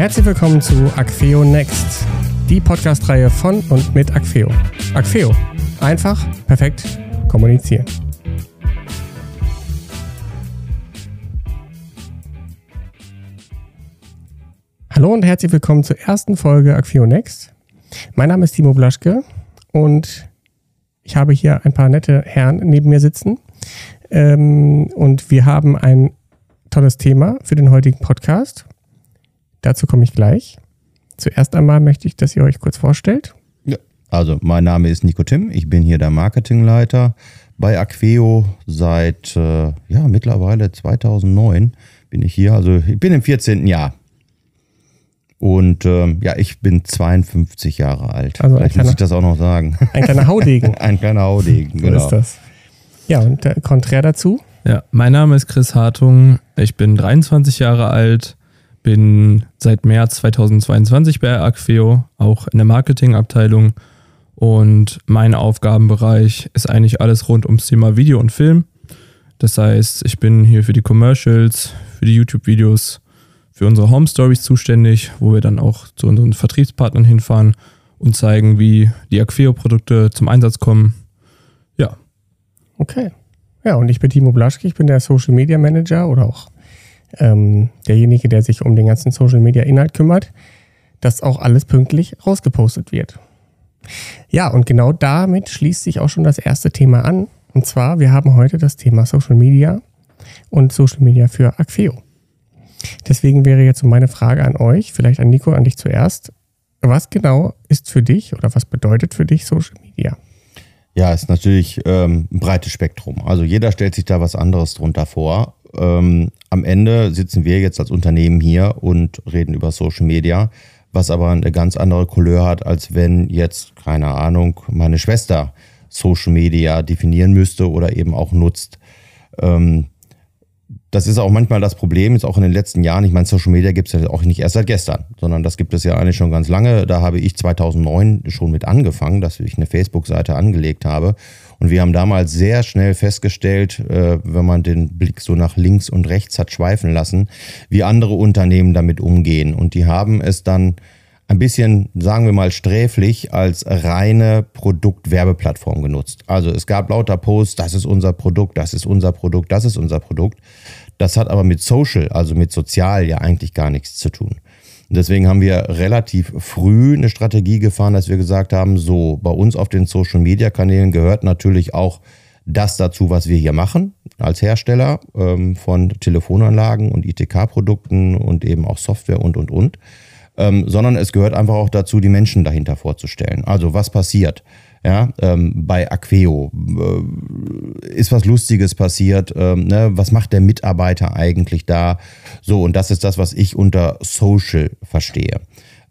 Herzlich willkommen zu Acfeo Next, die Podcast-Reihe von und mit Acfeo. Acfeo, einfach, perfekt, kommunizieren. Hallo und herzlich willkommen zur ersten Folge Acfeo Next. Mein Name ist Timo Blaschke und ich habe hier ein paar nette Herren neben mir sitzen. Ähm, und wir haben ein tolles Thema für den heutigen Podcast. Dazu komme ich gleich. Zuerst einmal möchte ich, dass ihr euch kurz vorstellt. Ja, also mein Name ist Nico Tim, ich bin hier der Marketingleiter bei Aqueo seit äh, ja, mittlerweile 2009 bin ich hier, also ich bin im 14. Jahr. Und ähm, ja, ich bin 52 Jahre alt. Also Vielleicht kleiner, muss ich das auch noch sagen. Ein kleiner Haudegen. ein kleiner Haudegen, so genau. ist das. Ja, und der Konträr dazu? Ja, mein Name ist Chris Hartung. Ich bin 23 Jahre alt, bin seit März 2022 bei Acfeo, auch in der Marketingabteilung. Und mein Aufgabenbereich ist eigentlich alles rund ums Thema Video und Film. Das heißt, ich bin hier für die Commercials, für die YouTube-Videos, für unsere Home Stories zuständig, wo wir dann auch zu unseren Vertriebspartnern hinfahren und zeigen, wie die Acfeo-Produkte zum Einsatz kommen. Ja. Okay. Ja, und ich bin Timo Blaschke, ich bin der Social Media Manager oder auch ähm, derjenige, der sich um den ganzen Social Media Inhalt kümmert, dass auch alles pünktlich rausgepostet wird. Ja, und genau damit schließt sich auch schon das erste Thema an. Und zwar, wir haben heute das Thema Social Media und Social Media für Acfeo. Deswegen wäre jetzt so meine Frage an euch, vielleicht an Nico, an dich zuerst. Was genau ist für dich oder was bedeutet für dich Social Media? Ja, ist natürlich ähm, ein breites Spektrum. Also jeder stellt sich da was anderes drunter vor. Ähm, am Ende sitzen wir jetzt als Unternehmen hier und reden über Social Media, was aber eine ganz andere Couleur hat, als wenn jetzt, keine Ahnung, meine Schwester Social Media definieren müsste oder eben auch nutzt. Ähm, das ist auch manchmal das Problem, jetzt auch in den letzten Jahren. Ich meine, Social Media gibt es ja auch nicht erst seit gestern, sondern das gibt es ja eigentlich schon ganz lange. Da habe ich 2009 schon mit angefangen, dass ich eine Facebook-Seite angelegt habe. Und wir haben damals sehr schnell festgestellt, äh, wenn man den Blick so nach links und rechts hat schweifen lassen, wie andere Unternehmen damit umgehen. Und die haben es dann ein bisschen, sagen wir mal, sträflich als reine Produktwerbeplattform genutzt. Also es gab lauter Posts, das ist unser Produkt, das ist unser Produkt, das ist unser Produkt. Das hat aber mit Social, also mit Sozial ja eigentlich gar nichts zu tun. Deswegen haben wir relativ früh eine Strategie gefahren, dass wir gesagt haben, so bei uns auf den Social-Media-Kanälen gehört natürlich auch das dazu, was wir hier machen als Hersteller ähm, von Telefonanlagen und ITK-Produkten und eben auch Software und, und, und ähm, sondern es gehört einfach auch dazu, die Menschen dahinter vorzustellen. Also was passiert? Ja, ähm, bei Aqueo äh, ist was Lustiges passiert. Ähm, ne? Was macht der Mitarbeiter eigentlich da? So, und das ist das, was ich unter Social verstehe.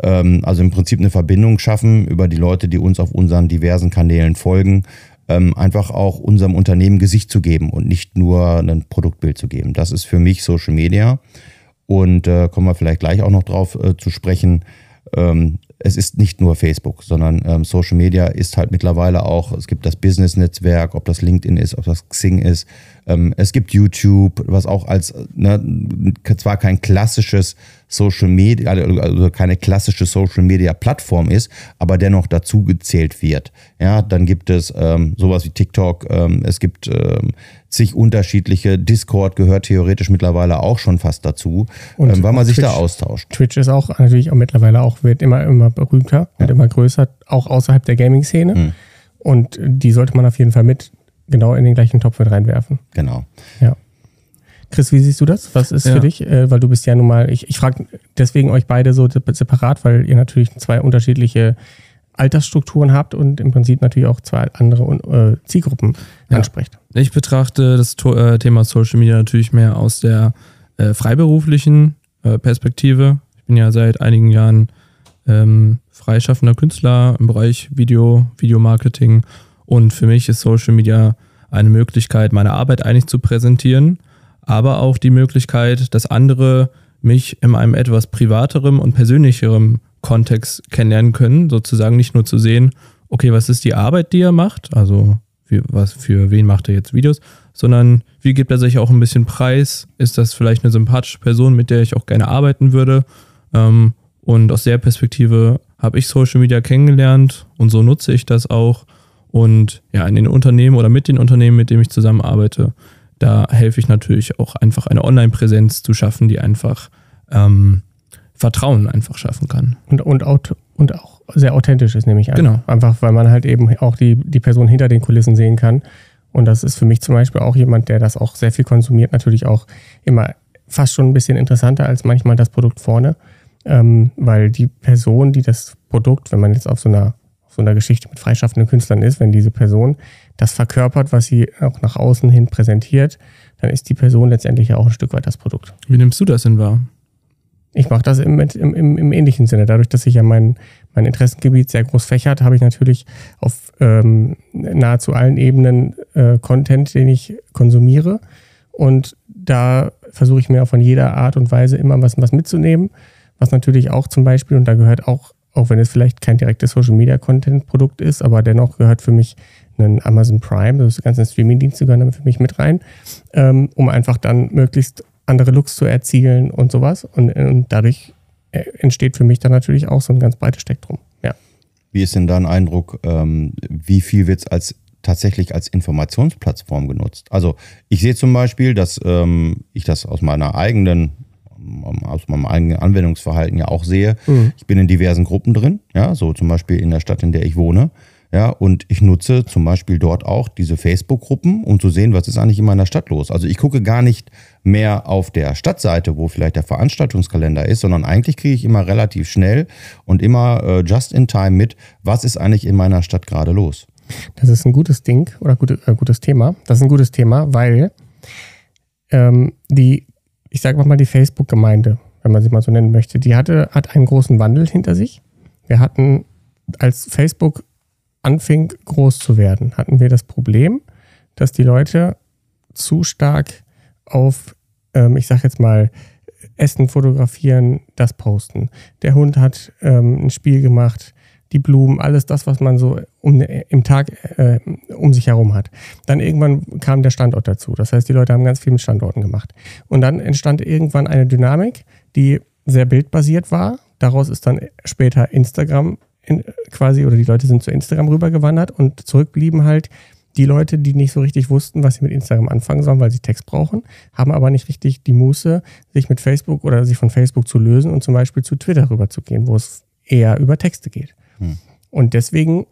Ähm, also im Prinzip eine Verbindung schaffen über die Leute, die uns auf unseren diversen Kanälen folgen, ähm, einfach auch unserem Unternehmen Gesicht zu geben und nicht nur ein Produktbild zu geben. Das ist für mich Social Media. Und äh, kommen wir vielleicht gleich auch noch drauf äh, zu sprechen. Ähm, es ist nicht nur Facebook, sondern ähm, Social Media ist halt mittlerweile auch, es gibt das Business-Netzwerk, ob das LinkedIn ist, ob das Xing ist. Ähm, es gibt YouTube, was auch als, ne, zwar kein klassisches Social Media, also keine klassische Social Media Plattform ist, aber dennoch dazu gezählt wird. Ja, dann gibt es ähm, sowas wie TikTok, ähm, es gibt ähm, zig unterschiedliche, Discord gehört theoretisch mittlerweile auch schon fast dazu, ähm, weil man sich Twitch. da austauscht. Twitch ist auch natürlich auch mittlerweile auch, wird immer, immer berühmter und immer größer, auch außerhalb der Gaming-Szene. Hm. Und die sollte man auf jeden Fall mit genau in den gleichen Topf mit reinwerfen. Genau. Ja. Chris, wie siehst du das? Was ist Ja. für dich? Äh, weil du bist ja nun mal, ich, ich frage deswegen euch beide so sep- separat, weil ihr natürlich zwei unterschiedliche Altersstrukturen habt und im Prinzip natürlich auch zwei andere äh, Zielgruppen Ja. ansprecht. Ich betrachte das To- äh, Thema Social Media natürlich mehr aus der äh, freiberuflichen äh, Perspektive. Ich bin ja seit einigen Jahren ähm, freischaffender Künstler im Bereich Video, Videomarketing und für mich ist Social Media eine Möglichkeit, meine Arbeit eigentlich zu präsentieren, aber auch die Möglichkeit, dass andere mich in einem etwas privaterem und persönlicherem Kontext kennenlernen können, sozusagen nicht nur zu sehen, okay, was ist die Arbeit, die er macht, also für, was, für wen macht er jetzt Videos, sondern wie gibt er sich auch ein bisschen preis? Ist das vielleicht eine sympathische Person, mit der ich auch gerne arbeiten würde? Ähm, und aus der Perspektive habe ich Social Media kennengelernt und so nutze ich das auch. Und ja, in den Unternehmen oder mit den Unternehmen, mit denen ich zusammenarbeite, da helfe ich natürlich auch einfach eine Online-Präsenz zu schaffen, die einfach ähm, Vertrauen einfach schaffen kann. Und, und, und auch sehr authentisch ist, nämlich an. Genau. Einfach, weil man halt eben auch die, die Person hinter den Kulissen sehen kann. Und das ist für mich zum Beispiel auch jemand, der das auch sehr viel konsumiert, natürlich auch immer fast schon ein bisschen interessanter als manchmal das Produkt vorne. Ähm, weil die Person, die das Produkt, wenn man jetzt auf so einer, so einer Geschichte mit freischaffenden Künstlern ist, wenn diese Person das verkörpert, was sie auch nach außen hin präsentiert, dann ist die Person letztendlich ja auch ein Stück weit das Produkt. Wie nimmst du das denn wahr? Ich mache das im, im, im, im, ähnlichen Sinne. Dadurch, dass sich ja mein, mein Interessengebiet sehr groß fächert, habe ich natürlich auf ähm, nahezu allen Ebenen äh, Content, den ich konsumiere. Und da versuche ich mir auch von jeder Art und Weise immer was, was mitzunehmen. Was natürlich auch zum Beispiel, und da gehört auch, auch wenn es vielleicht kein direktes Social Media Content Produkt ist, aber dennoch gehört für mich ein Amazon Prime, also die ganzen Streaming-Dienste gehören für mich mit rein, ähm, um einfach dann möglichst andere Looks zu erzielen und sowas. Und, und dadurch äh, entsteht für mich dann natürlich auch so ein ganz breites Spektrum. Ja. Wie ist denn dein Eindruck, ähm, wie viel wird es als tatsächlich als Informationsplattform genutzt? Also ich sehe zum Beispiel, dass ähm, ich das aus meiner eigenen aus meinem eigenen Anwendungsverhalten ja auch sehe. Mhm. Ich bin in diversen Gruppen drin, ja, so zum Beispiel in der Stadt, in der ich wohne. Ja, und ich nutze zum Beispiel dort auch diese Facebook-Gruppen, um zu sehen, was ist eigentlich in meiner Stadt los. Also ich gucke gar nicht mehr auf der Stadtseite, wo vielleicht der Veranstaltungskalender ist, sondern eigentlich kriege ich immer relativ schnell und immer äh, just in time mit, was ist eigentlich in meiner Stadt gerade los. Das ist ein gutes Ding oder gute, äh, gutes Thema. Das ist ein gutes Thema, weil ähm, die, ich sage mal die Facebook-Gemeinde, wenn man sie mal so nennen möchte, die hatte, hat einen großen Wandel hinter sich. Wir hatten als Facebook anfing groß zu werden, hatten wir das Problem, dass die Leute zu stark auf, ähm, ich sag jetzt mal, Essen fotografieren, das posten. Der Hund hat ähm, ein Spiel gemacht, die Blumen, alles das, was man so um, im Tag äh, um sich herum hat. Dann irgendwann kam der Standort dazu. Das heißt, die Leute haben ganz viel mit Standorten gemacht. Und dann entstand irgendwann eine Dynamik, die sehr bildbasiert war. Daraus ist dann später Instagram in, quasi, oder die Leute sind zu Instagram rübergewandert und zurückblieben halt die Leute, die nicht so richtig wussten, was sie mit Instagram anfangen sollen, weil sie Text brauchen, haben aber nicht richtig die Muße, sich mit Facebook oder sich von Facebook zu lösen und zum Beispiel zu Twitter rüberzugehen, wo es eher über Texte geht. Und deswegen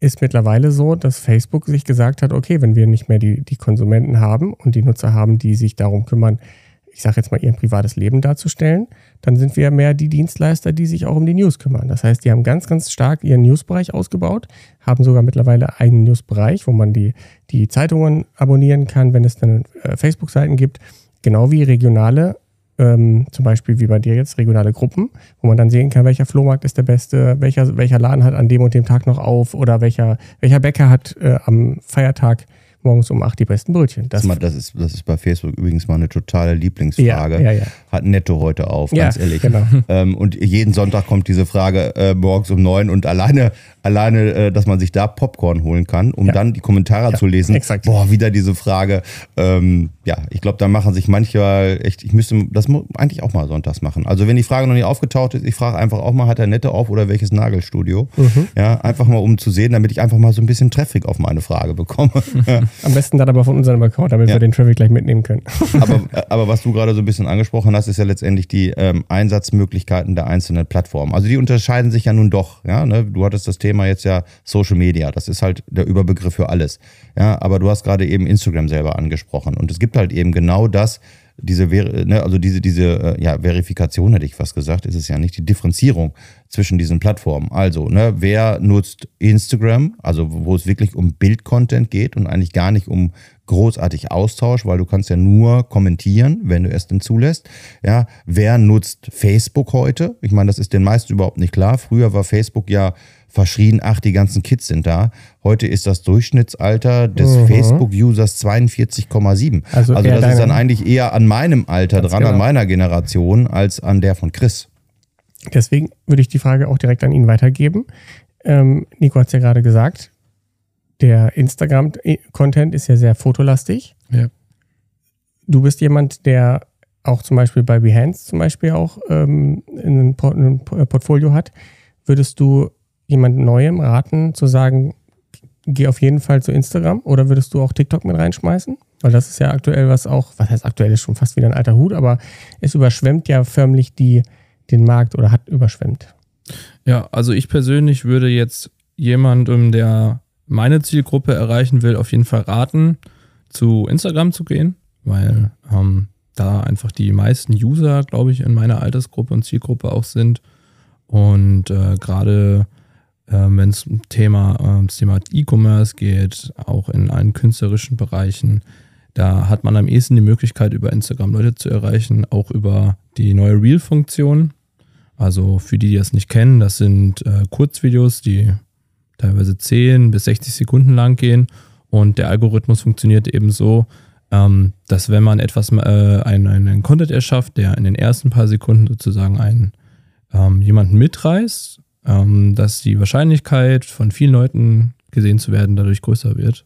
ist mittlerweile so, dass Facebook sich gesagt hat, okay, wenn wir nicht mehr die, die Konsumenten haben und die Nutzer haben, die sich darum kümmern, ich sage jetzt mal, ihr privates Leben darzustellen, dann sind wir mehr die Dienstleister, die sich auch um die News kümmern. Das heißt, die haben ganz, ganz stark ihren Newsbereich ausgebaut, haben sogar mittlerweile einen Newsbereich, wo man die, die Zeitungen abonnieren kann, wenn es dann äh, Facebook-Seiten gibt, genau wie regionale, ähm, zum Beispiel wie bei dir jetzt, regionale Gruppen, wo man dann sehen kann, welcher Flohmarkt ist der beste, welcher, welcher Laden hat an dem und dem Tag noch auf oder welcher, welcher Bäcker hat äh, am Feiertag morgens um acht die besten Brötchen. Das, das, ist, das ist bei Facebook übrigens mal eine totale Lieblingsfrage. Ja, ja, ja. Hat Netto heute auf, ganz ehrlich. Genau. Ähm, und jeden Sonntag kommt diese Frage äh, morgens um neun und alleine, alleine, äh, dass man sich da Popcorn holen kann, um dann die Kommentare zu lesen. Exakt. Boah, wieder diese Frage. Ähm, ja, ich glaube, da machen sich manchmal echt, ich müsste das eigentlich auch mal sonntags machen. Also wenn die Frage noch nicht aufgetaucht ist, ich frage einfach auch mal, hat er Netto auf oder welches Nagelstudio? Mhm. Ja, einfach mal um zu sehen, damit ich einfach mal so ein bisschen Traffic auf meine Frage bekomme. Am besten dann aber von unserem Account, damit ja. wir den Traffic gleich mitnehmen können. aber, aber was du gerade so ein bisschen angesprochen hast, ist ja letztendlich die ähm, Einsatzmöglichkeiten der einzelnen Plattformen. Also die unterscheiden sich ja nun doch. Ja, ne? Du hattest das Thema jetzt ja Social Media. Das ist halt der Überbegriff für alles. Ja, aber du hast gerade eben Instagram selber angesprochen. Und es gibt halt eben genau das, diese, ne, also diese, diese äh, ja, Verifikation hätte ich fast gesagt, ist es ja nicht, die Differenzierung zwischen diesen Plattformen. Also, ne, wer nutzt Instagram, also wo es wirklich um Bildcontent geht und eigentlich gar nicht um großartig Austausch, weil du kannst ja nur kommentieren, wenn du es denn zulässt. Ja, wer nutzt Facebook heute? Ich meine, das ist den meisten überhaupt nicht klar. Früher war Facebook ja verschrien, ach, die ganzen Kids sind da. Heute ist das Durchschnittsalter des mhm. Facebook-Users 42,7. Also, also das ist dann eigentlich eher an meinem Alter dran, genau. an meiner Generation, als an der von Chris. Deswegen würde ich die Frage auch direkt an ihn weitergeben. Ähm, Nico hat es ja gerade gesagt, der Instagram-Content ist ja sehr fotolastig. Ja. Du bist jemand, der auch zum Beispiel bei Behance zum Beispiel auch ähm, ein, Port ein Portfolio hat, würdest du jemand Neuem raten, zu sagen, geh auf jeden Fall zu Instagram oder würdest du auch TikTok mit reinschmeißen? Weil das ist ja aktuell was auch, was heißt aktuell ist schon fast wieder ein alter Hut, aber es überschwemmt ja förmlich die, den Markt oder hat überschwemmt. Ja, also ich persönlich würde jetzt jemandem, der meine Zielgruppe erreichen will, auf jeden Fall raten, zu Instagram zu gehen, weil ähm, da einfach die meisten User, glaube ich, in meiner Altersgruppe und Zielgruppe auch sind. Und äh, gerade äh, wenn es um Thema, äh, das Thema E-Commerce geht, auch in allen künstlerischen Bereichen, da hat man am ehesten die Möglichkeit, über Instagram Leute zu erreichen, auch über die neue Reel-Funktion. Also für die, die das nicht kennen, das sind äh, Kurzvideos, die teilweise 10 bis 60 Sekunden lang gehen. Und der Algorithmus funktioniert eben so, ähm, dass wenn man etwas, äh, einen, einen Content erschafft, der in den ersten paar Sekunden sozusagen einen ähm, jemanden mitreißt, ähm, dass die Wahrscheinlichkeit von vielen Leuten gesehen zu werden dadurch größer wird.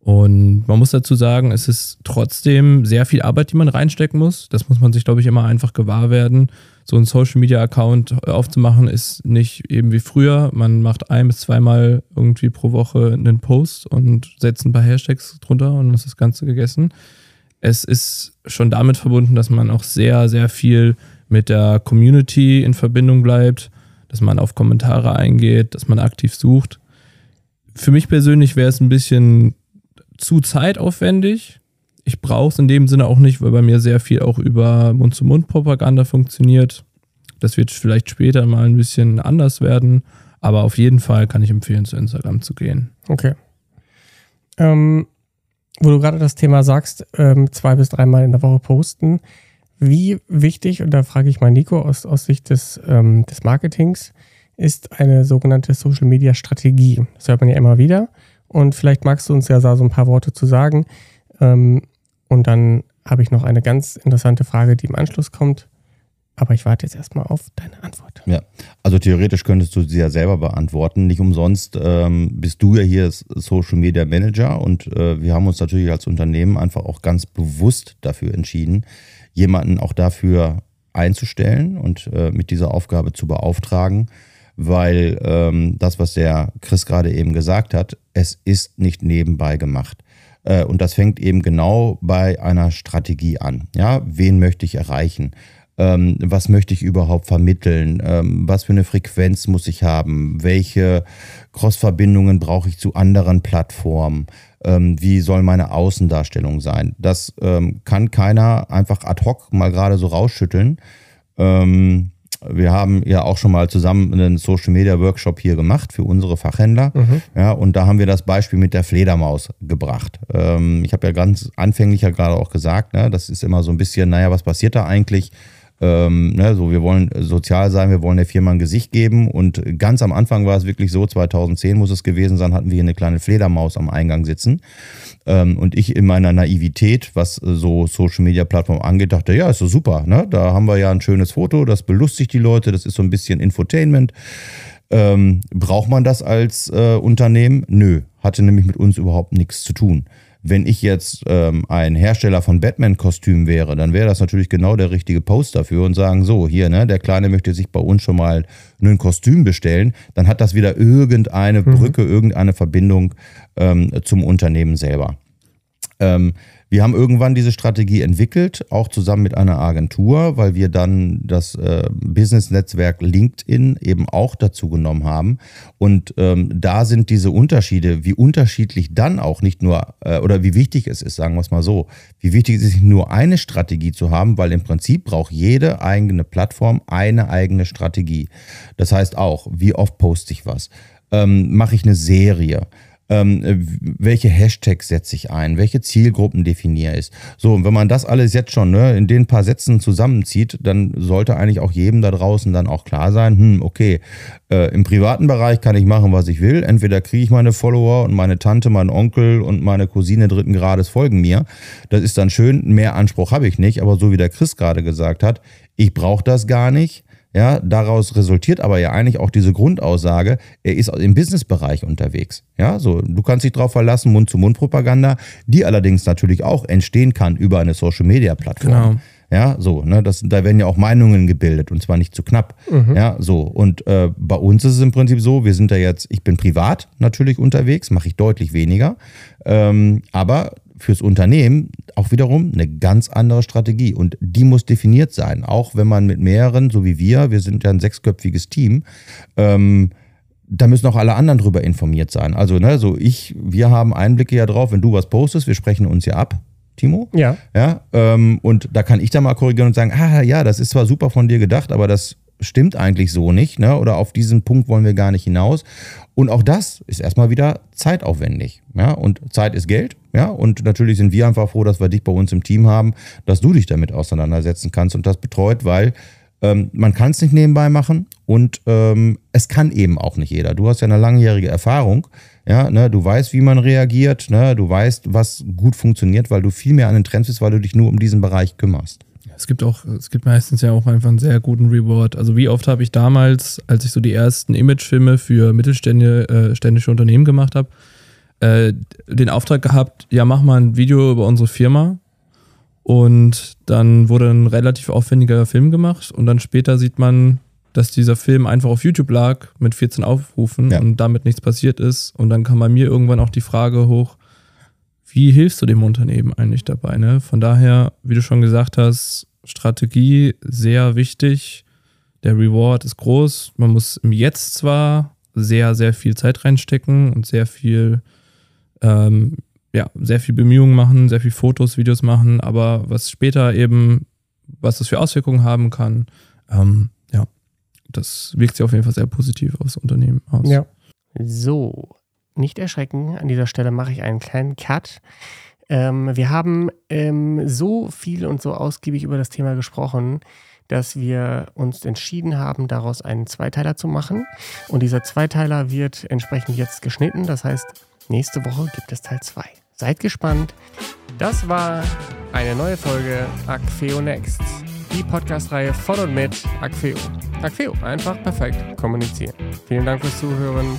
Und man muss dazu sagen, es ist trotzdem sehr viel Arbeit, die man reinstecken muss. Das muss man sich, glaube ich, immer einfach gewahr werden. So einen Social Media Account aufzumachen ist nicht eben wie früher. Man macht ein bis zweimal irgendwie pro Woche einen Post und setzt ein paar Hashtags drunter und ist das Ganze gegessen. Es ist schon damit verbunden, dass man auch sehr, sehr viel mit der Community in Verbindung bleibt, dass man auf Kommentare eingeht, dass man aktiv sucht. Für mich persönlich wäre es ein bisschen zu zeitaufwendig. Ich brauche es in dem Sinne auch nicht, weil bei mir sehr viel auch über Mund-zu-Mund-Propaganda funktioniert. Das wird vielleicht später mal ein bisschen anders werden, aber auf jeden Fall kann ich empfehlen, zu Instagram zu gehen. Okay. Ähm, wo du gerade das Thema sagst, ähm, zwei bis dreimal in der Woche posten. Wie wichtig, und da frage ich mal Nico aus, aus Sicht des, ähm, des Marketings, ist eine sogenannte Social Media Strategie. Das hört man ja immer wieder. Und vielleicht magst du uns ja so ein paar Worte zu sagen. Ähm, und dann habe ich noch eine ganz interessante Frage, die im Anschluss kommt. Aber ich warte jetzt erstmal auf deine Antwort. Ja, also theoretisch könntest du sie ja selber beantworten. Nicht umsonst ähm, bist du ja hier Social Media Manager und äh, wir haben uns natürlich als Unternehmen einfach auch ganz bewusst dafür entschieden, jemanden auch dafür einzustellen und äh, mit dieser Aufgabe zu beauftragen weil ähm, das, was der Chris gerade eben gesagt hat, es ist nicht nebenbei gemacht. Äh, und das fängt eben genau bei einer Strategie an. Ja, wen möchte ich erreichen? Ähm, was möchte ich überhaupt vermitteln? Ähm, was für eine Frequenz muss ich haben? Welche Cross-Verbindungen brauche ich zu anderen Plattformen? Ähm, wie soll meine Außendarstellung sein? Das ähm, kann keiner einfach ad hoc mal gerade so rausschütteln. Ähm, wir haben ja auch schon mal zusammen einen Social Media Workshop hier gemacht für unsere Fachhändler. Mhm. Ja, und da haben wir das Beispiel mit der Fledermaus gebracht. Ähm, ich habe ja ganz anfänglich ja gerade auch gesagt, ne, das ist immer so ein bisschen, naja, was passiert da eigentlich? Ähm, ne, so, wir wollen sozial sein, wir wollen der Firma ein Gesicht geben. Und ganz am Anfang war es wirklich so, 2010 muss es gewesen sein, hatten wir hier eine kleine Fledermaus am Eingang sitzen. Ähm, und ich in meiner Naivität, was so Social Media Plattform angeht, dachte, ja, ist so super. Ne? Da haben wir ja ein schönes Foto, das belustigt die Leute, das ist so ein bisschen Infotainment. Ähm, braucht man das als äh, Unternehmen? Nö, hatte nämlich mit uns überhaupt nichts zu tun. Wenn ich jetzt ähm, ein Hersteller von Batman-Kostümen wäre, dann wäre das natürlich genau der richtige Post dafür und sagen, so, hier, ne, der Kleine möchte sich bei uns schon mal ein Kostüm bestellen, dann hat das wieder irgendeine mhm. Brücke, irgendeine Verbindung ähm, zum Unternehmen selber. Ähm, wir haben irgendwann diese Strategie entwickelt, auch zusammen mit einer Agentur, weil wir dann das äh, Business-Netzwerk LinkedIn eben auch dazu genommen haben. Und ähm, da sind diese Unterschiede, wie unterschiedlich dann auch nicht nur, äh, oder wie wichtig es ist, sagen wir es mal so, wie wichtig es ist, nur eine Strategie zu haben, weil im Prinzip braucht jede eigene Plattform eine eigene Strategie. Das heißt auch, wie oft poste ich was? Ähm, Mache ich eine Serie? Ähm, welche Hashtags setze ich ein, welche Zielgruppen definiere ich. So, und wenn man das alles jetzt schon ne, in den paar Sätzen zusammenzieht, dann sollte eigentlich auch jedem da draußen dann auch klar sein, hm, okay, äh, im privaten Bereich kann ich machen, was ich will. Entweder kriege ich meine Follower und meine Tante, mein Onkel und meine Cousine dritten Grades folgen mir. Das ist dann schön, mehr Anspruch habe ich nicht, aber so wie der Chris gerade gesagt hat, ich brauche das gar nicht ja, daraus resultiert aber ja eigentlich auch diese Grundaussage, er ist im Businessbereich unterwegs. Ja, so, du kannst dich darauf verlassen, Mund-zu-Mund-Propaganda, die allerdings natürlich auch entstehen kann über eine Social-Media-Plattform. Genau. Ja, so, ne, das, da werden ja auch Meinungen gebildet und zwar nicht zu knapp. Ja, so. Und äh, bei uns ist es im Prinzip so, wir sind da jetzt, ich bin privat natürlich unterwegs, mache ich deutlich weniger. Ähm, aber fürs Unternehmen auch wiederum eine ganz andere Strategie und die muss definiert sein. Auch wenn man mit mehreren, so wie wir, wir sind ja ein sechsköpfiges Team, ähm, da müssen auch alle anderen drüber informiert sein. Also, ne, so ich, wir haben Einblicke ja drauf, wenn du was postest, wir sprechen uns ja ab, Timo. Ja. Ja, ähm, und da kann ich da mal korrigieren und sagen, ah ja, das ist zwar super von dir gedacht, aber das stimmt eigentlich so nicht, ne? Oder auf diesen Punkt wollen wir gar nicht hinaus. Und auch das ist erstmal wieder zeitaufwendig. Ja, und Zeit ist Geld. Ja, und natürlich sind wir einfach froh, dass wir dich bei uns im Team haben, dass du dich damit auseinandersetzen kannst und das betreut, weil ähm, man kann es nicht nebenbei machen und ähm, es kann eben auch nicht jeder. Du hast ja eine langjährige Erfahrung. Ja, ne, du weißt, wie man reagiert, ne, du weißt, was gut funktioniert, weil du viel mehr an den Trends bist, weil du dich nur um diesen Bereich kümmerst. Es gibt auch, es gibt meistens ja auch einfach einen sehr guten Reward. Also wie oft habe ich damals, als ich so die ersten Imagefilme für mittelständische Unternehmen gemacht habe, äh, den Auftrag gehabt, ja, mach mal ein Video über unsere Firma. Und dann wurde ein relativ aufwendiger Film gemacht und dann später sieht man, dass dieser Film einfach auf YouTube lag mit 14 Aufrufen Ja. und damit nichts passiert ist. Und dann kam bei mir irgendwann auch die Frage hoch, wie hilfst du dem Unternehmen eigentlich dabei? Ne? Von daher, wie du schon gesagt hast, Strategie sehr wichtig. Der Reward ist groß. Man muss im Jetzt zwar sehr, sehr viel Zeit reinstecken und sehr viel, ähm, ja, sehr viel Bemühungen machen, sehr viel Fotos, Videos machen, aber was später eben, was das für Auswirkungen haben kann, ähm, ja, das wirkt sich auf jeden Fall sehr positiv aufs Unternehmen aus. Ja. So, nicht erschrecken. An dieser Stelle mache ich einen kleinen Cut. Ähm, wir haben ähm, so viel und so ausgiebig über das Thema gesprochen, dass wir uns entschieden haben, daraus einen Zweiteiler zu machen. Und dieser Zweiteiler wird entsprechend jetzt geschnitten. Das heißt, nächste Woche gibt es Teil 2. Seid gespannt. Das war eine neue Folge Acfeo Next. Die Podcast-Reihe von und mit Acfeo. Acfeo, einfach perfekt kommunizieren. Vielen Dank fürs Zuhören